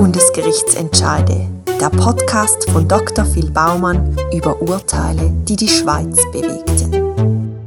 Bundesgerichtsentscheide, der Podcast von Dr. Phil Baumann über Urteile, die die Schweiz bewegten.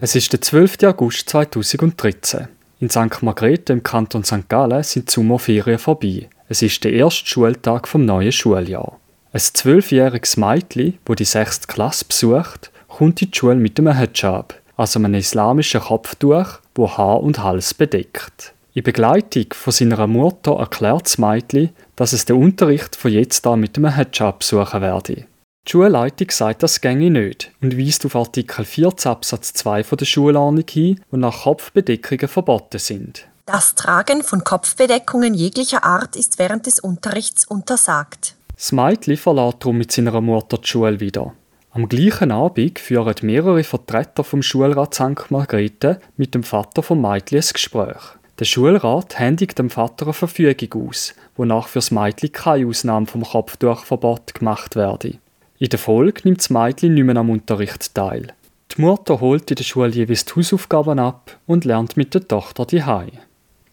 Es ist der 12. August 2013. In St. Margrethe im Kanton St. Gallen sind die Sommerferien vorbei. Es ist der erste Schultag vom neuen Schuljahr. Ein zwölfjähriges Mädchen, wo die sechste Klasse besucht, kommt in die Schule mit einem Hijab, also einem islamischen Kopftuch, wo Haar und Hals bedeckt. In Begleitung von seiner Mutter erklärt das Mädchen, dass es den Unterricht von jetzt an mit einem Hijab besuchen werde. Die Schulleitung sagt, das ginge nicht und weist auf Artikel 14 Absatz 2 der Schulordnung hin, wo nach Kopfbedeckungen verboten sind. Das Tragen von Kopfbedeckungen jeglicher Art ist während des Unterrichts untersagt. Das Mädchen verlässt darum mit seiner Mutter die Schule wieder. Am gleichen Abend führen mehrere Vertreter vom Schulrat St. Margrethe mit dem Vater vom Mädchen ein Gespräch. Der Schulrat händigt dem Vater eine Verfügung aus, wonach für das Mädchen keine Ausnahme vom Kopftuchverbot gemacht werde. In der Folge nimmt das Mädchen nicht mehr am Unterricht teil. Die Mutter holt in der Schule jeweils die Hausaufgaben ab und lernt mit der Tochter die Hause.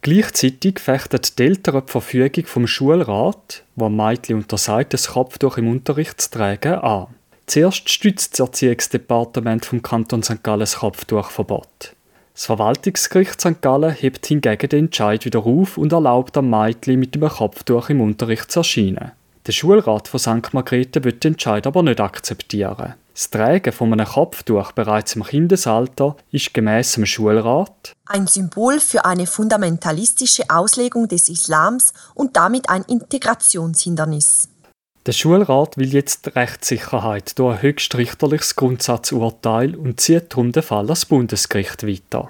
Gleichzeitig fechten die Eltern die Verfügung vom Schulrat, wo Mädchen untersagt, das Kopftuch im Unterricht zu tragen, an. Zuerst stützt das Erziehungsdepartement vom Kanton St. Gallen das Kopftuchverbot. Das Verwaltungsgericht St. Gallen hebt hingegen den Entscheid wieder auf und erlaubt am Mädchen mit dem Kopftuch im Unterricht zu erscheinen. Der Schulrat von St. Margrethe wird den Entscheid aber nicht akzeptieren. Das Tragen von einem Kopftuch bereits im Kindesalter ist gemäß dem Schulrat ein Symbol für eine fundamentalistische Auslegung des Islams und damit ein Integrationshindernis. Der Schulrat will jetzt Rechtssicherheit durch ein höchstrichterliches Grundsatzurteil und zieht darum den Fall ans Bundesgericht weiter.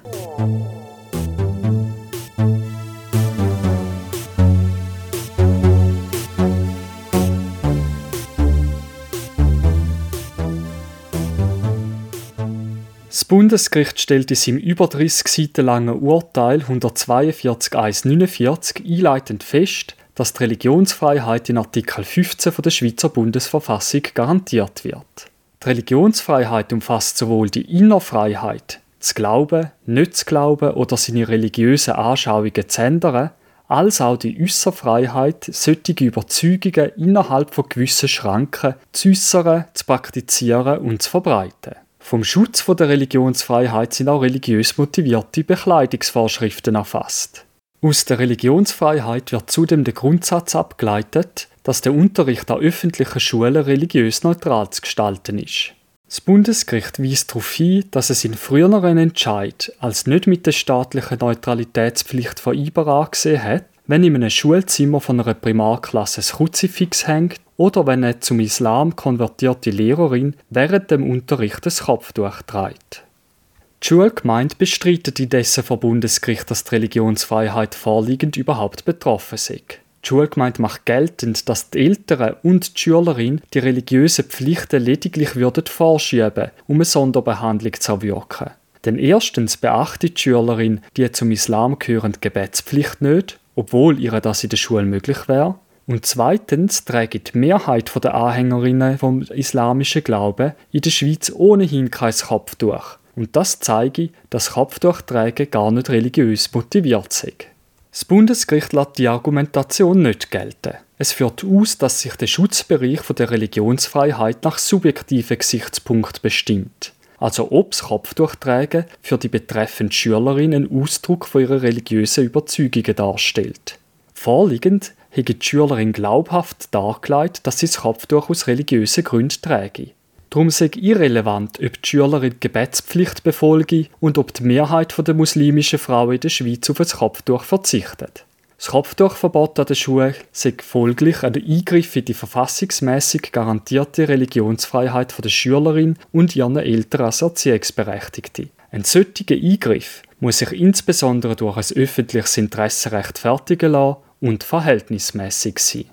Bundesgericht stellt in seinem über 30 Seiten langen Urteil 142 149 einleitend fest, dass die Religionsfreiheit in Artikel 15 der Schweizer Bundesverfassung garantiert wird. Die Religionsfreiheit umfasst sowohl die Innerfreiheit, zu glauben, nicht zu glauben oder seine religiösen Anschauungen zu ändern, als auch die Äusserfreiheit, solche Überzeugungen innerhalb von gewissen Schranken zu äußern, zu praktizieren und zu verbreiten. Vom Schutz der Religionsfreiheit sind auch religiös motivierte Bekleidungsvorschriften erfasst. Aus der Religionsfreiheit wird zudem der Grundsatz abgeleitet, dass der Unterricht an öffentlichen Schulen religiös neutral zu gestalten ist. Das Bundesgericht weist darauf hin, dass es in früheren Entscheid als nicht mit der staatlichen Neutralitätspflicht vereinbar angesehen hat, wenn in einem Schulzimmer von einer Primarklasse ein Kruzifix hängt oder wenn eine zum Islam konvertierte Lehrerin während dem Unterricht das Kopftuch trägt. Die Schulgemeinde bestreitet indessen vor Bundesgericht, dass die Religionsfreiheit vorliegend überhaupt betroffen sei. Die Schulgemeinde macht geltend, dass die Eltern und die Schülerin die religiösen Pflichten lediglich würden vorschieben, um eine Sonderbehandlung zu erwirken. Denn erstens beachtet die Schülerin die zum Islam gehörende Gebetspflicht nicht obwohl ihr das in der Schule möglich wäre. Und zweitens trägt die Mehrheit der Anhängerinnen vom islamischen Glauben in der Schweiz ohnehin kein Kopftuch. Und das zeige, dass Kopftuchtragen gar nicht religiös motiviert sei. Das Bundesgericht lässt die Argumentation nicht gelten. Es führt aus, dass sich der Schutzbereich der Religionsfreiheit nach subjektiven Gesichtspunkten bestimmt also ob das Kopftuchtragen für die betreffende Schülerin einen Ausdruck von ihrer religiösen Überzeugungen darstellt. Vorliegend hätte die Schülerin glaubhaft dargelegt, dass sie das Kopftuch aus religiösen Gründen träge. Darum sei irrelevant, ob die Schülerin die Gebetspflicht befolge und ob die Mehrheit der muslimischen Frauen in der Schweiz auf das Kopftuch verzichtet. Das Kopftuchverbot an der Schule sei folglich ein Eingriff in die verfassungsmäßig garantierte Religionsfreiheit der Schülerin und ihren Eltern als Erziehungsberechtigte. Ein solcher Eingriff muss sich insbesondere durch ein öffentliches Interesse rechtfertigen lassen und verhältnismäßig sein.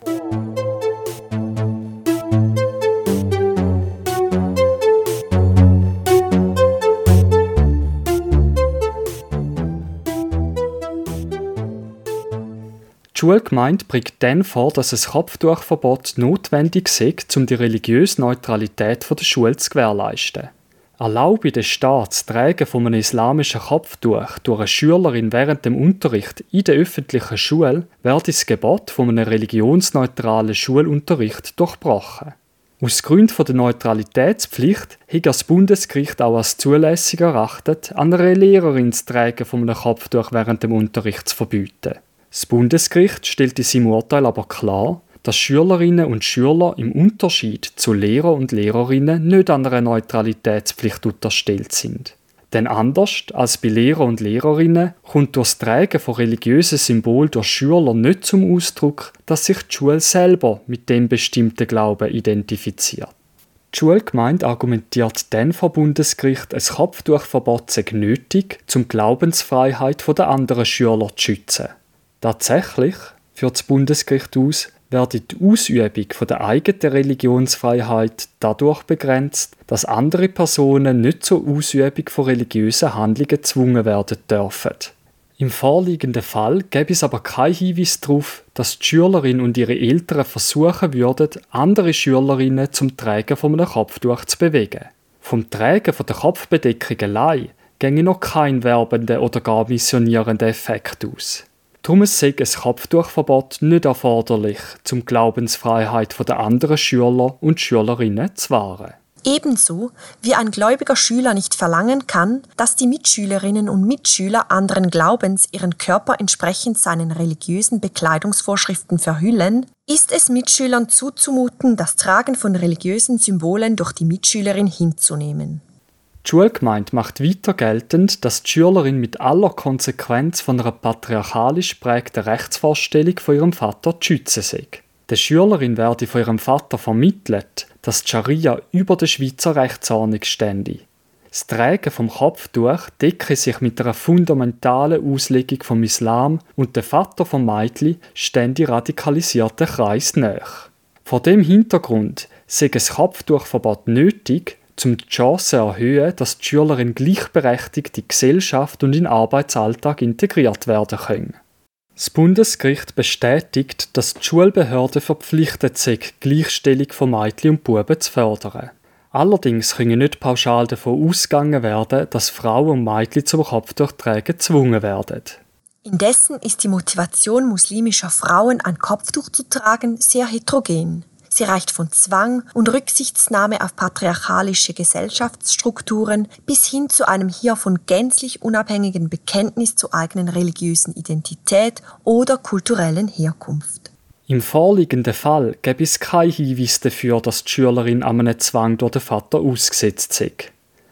Schulgemeinde bringt dann vor, dass ein Kopftuchverbot notwendig sei, um die religiöse Neutralität der Schule zu gewährleisten. Erlaube der Staat das Tragen von einem islamischen Kopftuch durch eine Schülerin während dem Unterricht in der öffentlichen Schule werde das Gebot von einem religionsneutralen Schulunterricht durchbrochen. Aus Gründen der Neutralitätspflicht hat das Bundesgericht auch als zulässig erachtet, an einer Lehrerin das Tragen von einem Kopftuch während dem Unterricht zu verbieten. Das Bundesgericht stellt in seinem Urteil aber klar, dass Schülerinnen und Schüler im Unterschied zu Lehrer und Lehrerinnen nicht an einer Neutralitätspflicht unterstellt sind. Denn anders als bei Lehrer und Lehrerinnen kommt durch das Tragen von religiösen Symbolen durch Schüler nicht zum Ausdruck, dass sich die Schule selber mit dem bestimmten Glauben identifiziert. Die Schulgemeinde argumentiert dann vor Bundesgericht, ein Kopftuchverbot sei nötig, um die Glaubensfreiheit der anderen Schüler zu schützen. Tatsächlich führt das Bundesgericht aus, werde die Ausübung der eigenen Religionsfreiheit dadurch begrenzt, dass andere Personen nicht zur Ausübung von religiösen Handlungen gezwungen werden dürfen. Im vorliegenden Fall gäbe es aber keinen Hinweis darauf, dass die Schülerin und ihre Eltern versuchen würden, andere Schülerinnen zum Tragen von einem Kopftuch zu bewegen. Vom Tragen von der Kopfbedeckung allein ginge noch kein werbender oder gar missionierender Effekt aus. Darum sei ein Kopftuchverbot nicht erforderlich, um die Glaubensfreiheit der anderen Schüler und Schülerinnen zu wahren. Ebenso wie ein gläubiger Schüler nicht verlangen kann, dass die Mitschülerinnen und Mitschüler anderen Glaubens ihren Körper entsprechend seinen religiösen Bekleidungsvorschriften verhüllen, ist es Mitschülern zuzumuten, das Tragen von religiösen Symbolen durch die Mitschülerin hinzunehmen. Die Schulgemeinde macht weiter geltend, dass die Schülerin mit aller Konsequenz von einer patriarchalisch prägten Rechtsvorstellung von ihrem Vater zu schützen sei. Der Schülerin werde von ihrem Vater vermittelt, dass die Scharia über der Schweizer Rechtsordnung stände. Das Tragen vom Kopftuch decke sich mit einer fundamentalen Auslegung vom Islam und der Vater vom Mädchen stände radikalisierten Kreis nach. Vor dem Hintergrund sei ein Kopftuchverbot nötig, um die Chance erhöhen, dass die gleichberechtigt in die Gesellschaft und in den Arbeitsalltag integriert werden können. Das Bundesgericht bestätigt, dass die Schulbehörden verpflichtet sind, Gleichstellung von Mädchen und Buben zu fördern. Allerdings können nicht pauschal davon ausgegangen werden, dass Frauen und Mädchen zum Kopftuchtragen gezwungen werden. Indessen ist die Motivation muslimischer Frauen, ein Kopftuch zu tragen, sehr heterogen. Sie reicht von Zwang und Rücksichtsnahme auf patriarchalische Gesellschaftsstrukturen bis hin zu einem hiervon gänzlich unabhängigen Bekenntnis zur eigenen religiösen Identität oder kulturellen Herkunft. Im vorliegenden Fall gäbe es keinen Hinweis dafür, dass die Schülerin an einem Zwang durch den Vater ausgesetzt sei.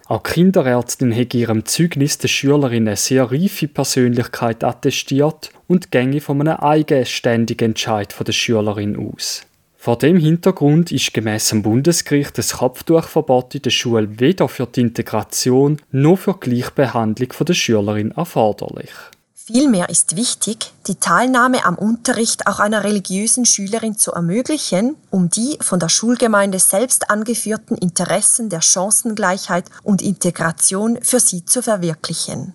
Auch die Kinderärztin hat ihrem Zeugnis der Schülerin eine sehr reife Persönlichkeit attestiert und gänge von einem eigenständigen Entscheid der Schülerin aus. Vor dem Hintergrund ist gemäss dem Bundesgericht das Kopftuchverbot in der Schule weder für die Integration noch für die Gleichbehandlung der Schülerin erforderlich. Vielmehr ist wichtig, die Teilnahme am Unterricht auch einer religiösen Schülerin zu ermöglichen, um die von der Schulgemeinde selbst angeführten Interessen der Chancengleichheit und Integration für sie zu verwirklichen.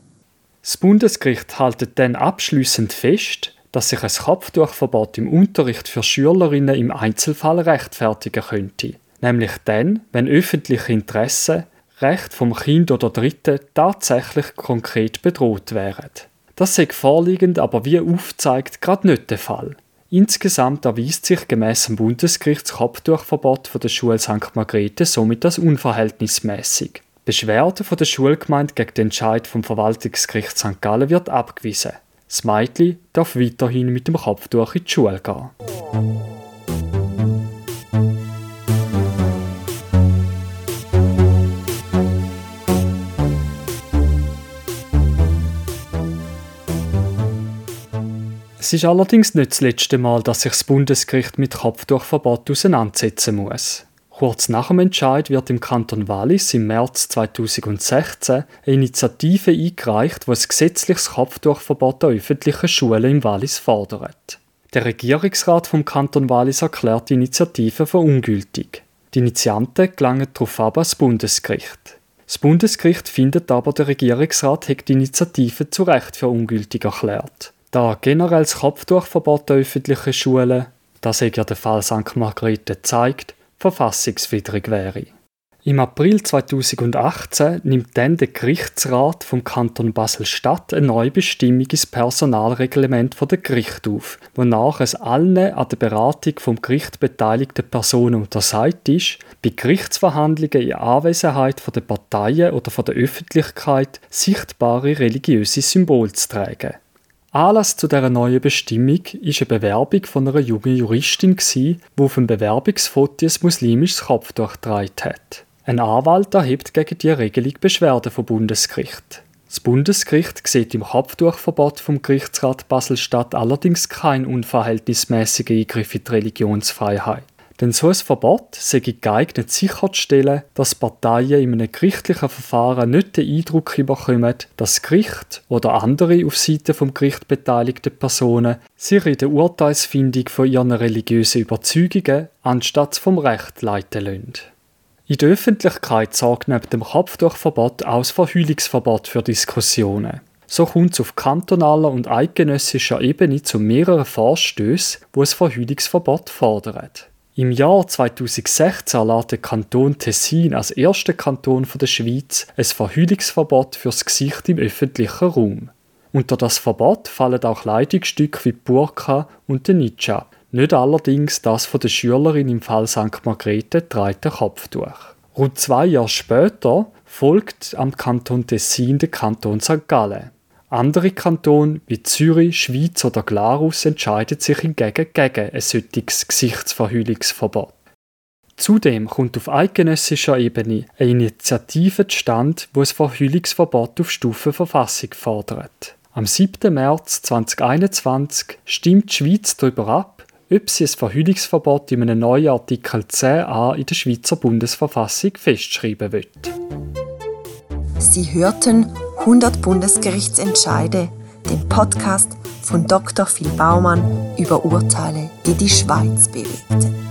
Das Bundesgericht haltet dann abschließend fest, dass sich ein Kopftuchverbot im Unterricht für Schülerinnen im Einzelfall rechtfertigen könnte. Nämlich dann, wenn öffentliche Interessen, Recht vom Kind oder Dritten tatsächlich konkret bedroht wären. Das sei vorliegend, aber wie aufzeigt, gerade nicht der Fall. Insgesamt erweist sich gemäss dem Bundesgerichts Kopftuchverbot von der Schule St. Margrethe somit als unverhältnismäßig. Beschwerde von der Schulgemeinde gegen den Entscheid vom Verwaltungsgericht St. Gallen wird abgewiesen. Das Mädchen darf weiterhin mit dem Kopftuch in die Schule gehen. Es ist allerdings nicht das letzte Mal, dass sich das Bundesgericht mit Kopftuchverbot auseinandersetzen muss. Kurz nach dem Entscheid wird im Kanton Wallis im März 2016 eine Initiative eingereicht, die ein gesetzliches Kopftuchverbot an öffentlichen Schulen im Wallis fordert. Der Regierungsrat vom Kanton Wallis erklärt die Initiative für ungültig. Die Initianten gelangen darauf ab ans Bundesgericht. Das Bundesgericht findet aber, der Regierungsrat hätte die Initiative zu Recht für ungültig erklärt. Da generell das Kopftuchverbot der öffentlichen Schulen, das ja der Fall St. Margrethe zeigt, verfassungswidrig wäre. Im April 2018 nimmt dann der Gerichtsrat vom Kanton Basel-Stadt eine neue Bestimmung ins Personalreglement der Gericht auf, wonach es allen an der Beratung vom Gericht beteiligten Personen untersagt ist, bei Gerichtsverhandlungen in Anwesenheit der Parteien oder von der Öffentlichkeit sichtbare religiöse Symbole zu tragen. Anlass zu dieser neuen Bestimmung war eine Bewerbung von einer jungen Juristin, die auf dem Bewerbungsfoto ein muslimisches Kopftuch getragen hat. Ein Anwalt erhebt gegen die Regelung Beschwerde vom Bundesgericht. Das Bundesgericht sieht im Kopftuchverbot vom Gerichtsrat Basel-Stadt allerdings keinen unverhältnismäßigen Eingriff in die Religionsfreiheit. Denn so ein Verbot sei geeignet sicherzustellen, dass Parteien in einem gerichtlichen Verfahren nicht den Eindruck bekommen, dass das Gericht oder andere auf Seite vom Gericht beteiligte Personen sich in der Urteilsfindung von ihren religiösen Überzeugungen anstatt vom Recht leiten lassen. In der Öffentlichkeit sorgt neben dem Kopftuchverbot auch das Verhüllungsverbot für Diskussionen. So kommt es auf kantonaler und eidgenössischer Ebene zu mehreren Vorstößen, wo es Verhüllungsverbot fordern. Im Jahr 2016 lässt Kanton Tessin als erster Kanton der Schweiz ein Verhüllungsverbot fürs Gesicht im öffentlichen Raum. Unter das Verbot fallen auch Kleidungsstücke wie Burka und der Nidja, nicht allerdings das von der Schülerin im Fall St. Margrethe getragene Kopftuch. Rund zwei Jahre später folgt am Kanton Tessin der Kanton St. Gallen. Andere Kantone wie Zürich, Schweiz oder Glarus entscheiden sich hingegen gegen ein solches Gesichtsverhüllungsverbot. Zudem kommt auf eidgenössischer Ebene eine Initiative zustande, wo ein Verhüllungsverbot auf Stufe Verfassung fordert. Am 7. März 2021 stimmt die Schweiz darüber ab, ob sie ein Verhüllungsverbot in einem neuen Artikel 10a in der Schweizer Bundesverfassung festschreiben will. Sie hörten 100 Bundesgerichtsentscheide, den Podcast von Dr. Phil Baumann über Urteile, die die Schweiz bewegten.